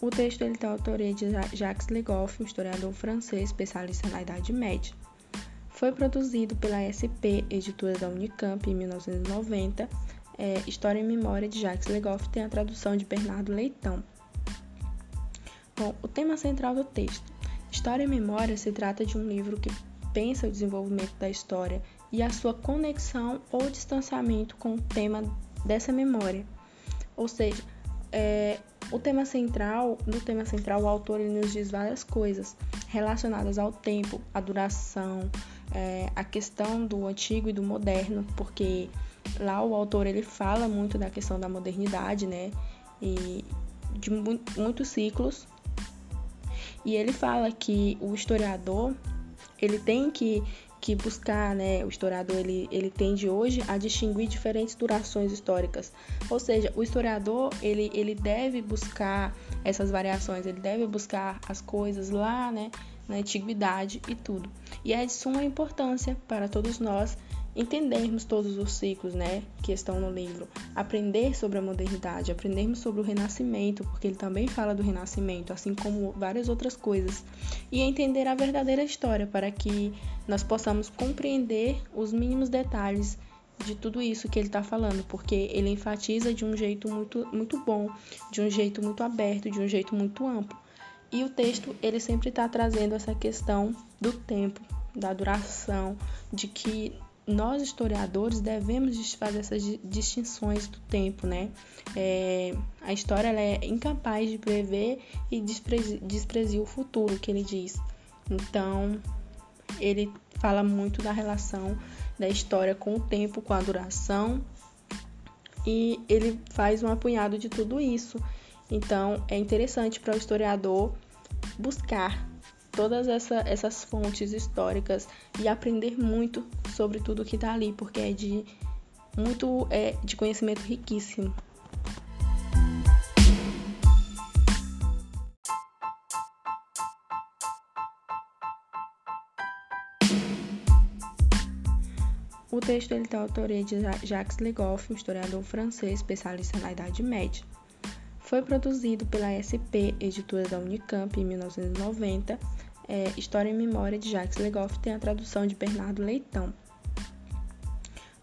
O texto ele tem a autoria de Jacques Legoff, um historiador francês especialista na Idade Média. Foi produzido pela SP, editora da Unicamp, em 1990. É, História e Memória de Jacques Legoff tem a tradução de Bernardo Leitão. Bom, o tema central do texto. História e Memória se trata de um livro que pensa o desenvolvimento da história e a sua conexão ou distanciamento com o tema dessa memória. Ou seja, é, o tema central, no tema central, o autor nos diz várias coisas relacionadas ao tempo, à duração, é, a questão do antigo e do moderno, porque lá o autor ele fala muito da questão da modernidade, né? E de muitos ciclos. E ele fala que o historiador ele tem que que buscar, né, o historiador ele, ele tende hoje a distinguir diferentes durações históricas. Ou seja, o historiador ele, ele deve buscar essas variações, ele deve buscar as coisas lá, né, na antiguidade e tudo. E é de suma importância para todos nós entendermos todos os ciclos, né, que estão no livro, aprender sobre a modernidade, aprendermos sobre o renascimento, porque ele também fala do renascimento, assim como várias outras coisas, e entender a verdadeira história para que nós possamos compreender os mínimos detalhes de tudo isso que ele está falando, porque ele enfatiza de um jeito muito, muito bom, de um jeito muito aberto, de um jeito muito amplo. E o texto ele sempre está trazendo essa questão do tempo, da duração, de que nós historiadores devemos fazer essas distinções do tempo, né? É, a história ela é incapaz de prever e desprezir o futuro, que ele diz. Então, ele fala muito da relação da história com o tempo, com a duração, e ele faz um apunhado de tudo isso. Então, é interessante para o historiador buscar todas essa, essas fontes históricas e aprender muito sobre tudo que está ali, porque é de muito é, de conhecimento riquíssimo. O texto ele tem a autoria de Jacques Legoff, um historiador francês especialista na Idade Média. Foi produzido pela SP, editora da Unicamp, em 1990. É, História e Memória de Jacques Legoff tem a tradução de Bernardo Leitão.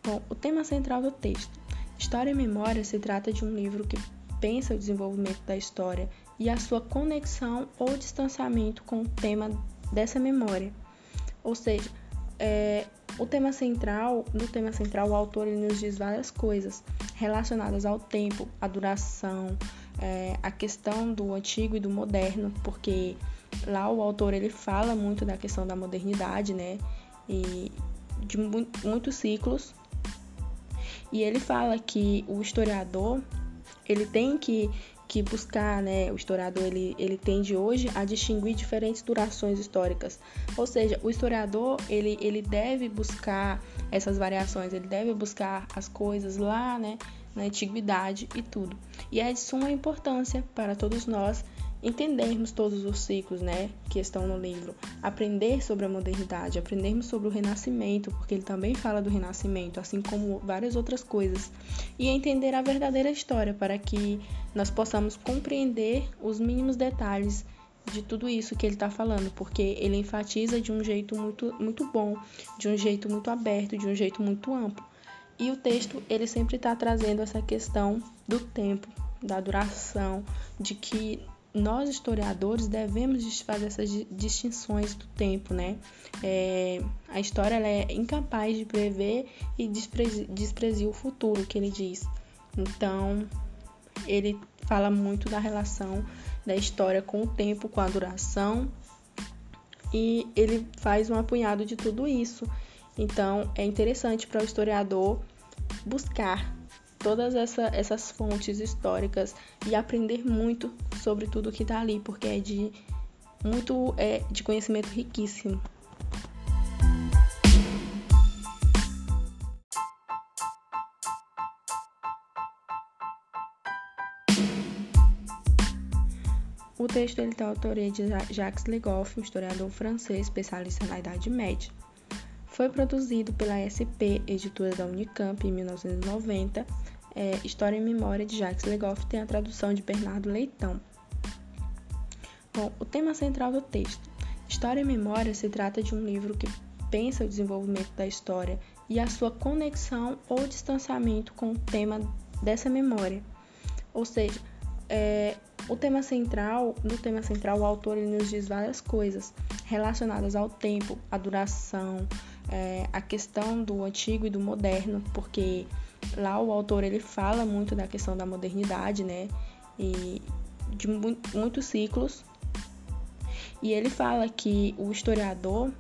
Bom, o tema central do texto. História e Memória se trata de um livro que pensa o desenvolvimento da história e a sua conexão ou distanciamento com o tema dessa memória. Ou seja, é, o tema central, no tema central, o autor nos diz várias coisas relacionadas ao tempo, à duração, é, a questão do antigo e do moderno, porque lá o autor ele fala muito da questão da modernidade, né? E de muitos ciclos. E ele fala que o historiador ele tem que, que buscar, né? O historiador ele, ele tende hoje a distinguir diferentes durações históricas. Ou seja, o historiador ele, ele deve buscar essas variações, ele deve buscar as coisas lá, né? na antiguidade e tudo. E é de suma importância para todos nós entendermos todos os ciclos, né, que estão no livro, aprender sobre a modernidade, aprendermos sobre o renascimento, porque ele também fala do renascimento, assim como várias outras coisas, e entender a verdadeira história para que nós possamos compreender os mínimos detalhes de tudo isso que ele está falando, porque ele enfatiza de um jeito muito, muito bom, de um jeito muito aberto, de um jeito muito amplo. E o texto ele sempre está trazendo essa questão do tempo, da duração, de que nós historiadores devemos fazer essas distinções do tempo, né? É, a história ela é incapaz de prever e desprezir o futuro, que ele diz. Então, ele fala muito da relação da história com o tempo, com a duração, e ele faz um apunhado de tudo isso. Então, é interessante para o historiador buscar todas essa, essas fontes históricas e aprender muito sobre tudo que está ali, porque é de muito é, de conhecimento riquíssimo. O texto ele tem a autoria de Jacques Legoff, um historiador francês especialista na Idade Média. Foi produzido pela SP, editora da Unicamp, em 1990. É, História e Memória de Jacques Legoff tem a tradução de Bernardo Leitão. Bom, o tema central do texto. História e Memória se trata de um livro que pensa o desenvolvimento da história e a sua conexão ou distanciamento com o tema dessa memória. Ou seja, é, o tema central, no tema central, o autor ele nos diz várias coisas relacionadas ao tempo, à duração, é, a questão do antigo e do moderno, porque lá o autor ele fala muito da questão da modernidade, né? E de muitos ciclos. E ele fala que o historiador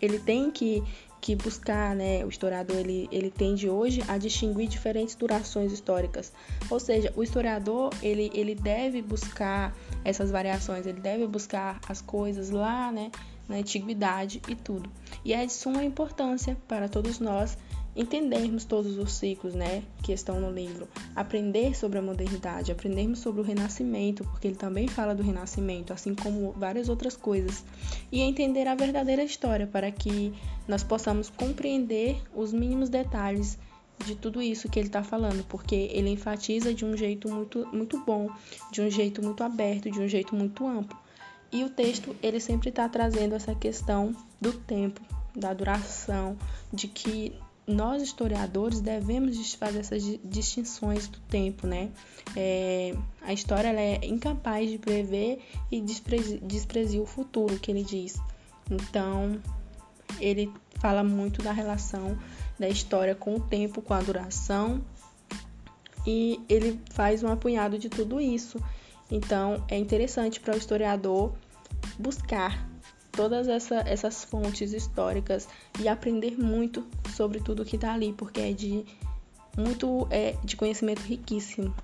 ele tem que que buscar, né, o historiador ele, ele tende hoje a distinguir diferentes durações históricas. Ou seja, o historiador ele, ele deve buscar essas variações, ele deve buscar as coisas lá, né, na antiguidade e tudo. E é de suma importância para todos nós entendermos todos os ciclos, né, que estão no livro, aprender sobre a modernidade, aprendermos sobre o renascimento, porque ele também fala do renascimento, assim como várias outras coisas, e entender a verdadeira história para que nós possamos compreender os mínimos detalhes de tudo isso que ele está falando, porque ele enfatiza de um jeito muito, muito bom, de um jeito muito aberto, de um jeito muito amplo. E o texto ele sempre está trazendo essa questão do tempo, da duração, de que nós historiadores devemos fazer essas distinções do tempo, né? É, a história ela é incapaz de prever e desprezir o futuro, que ele diz. Então, ele fala muito da relação da história com o tempo, com a duração, e ele faz um apunhado de tudo isso. Então, é interessante para o historiador buscar todas essa, essas fontes históricas e aprender muito sobre tudo que está ali, porque é de muito é, de conhecimento riquíssimo.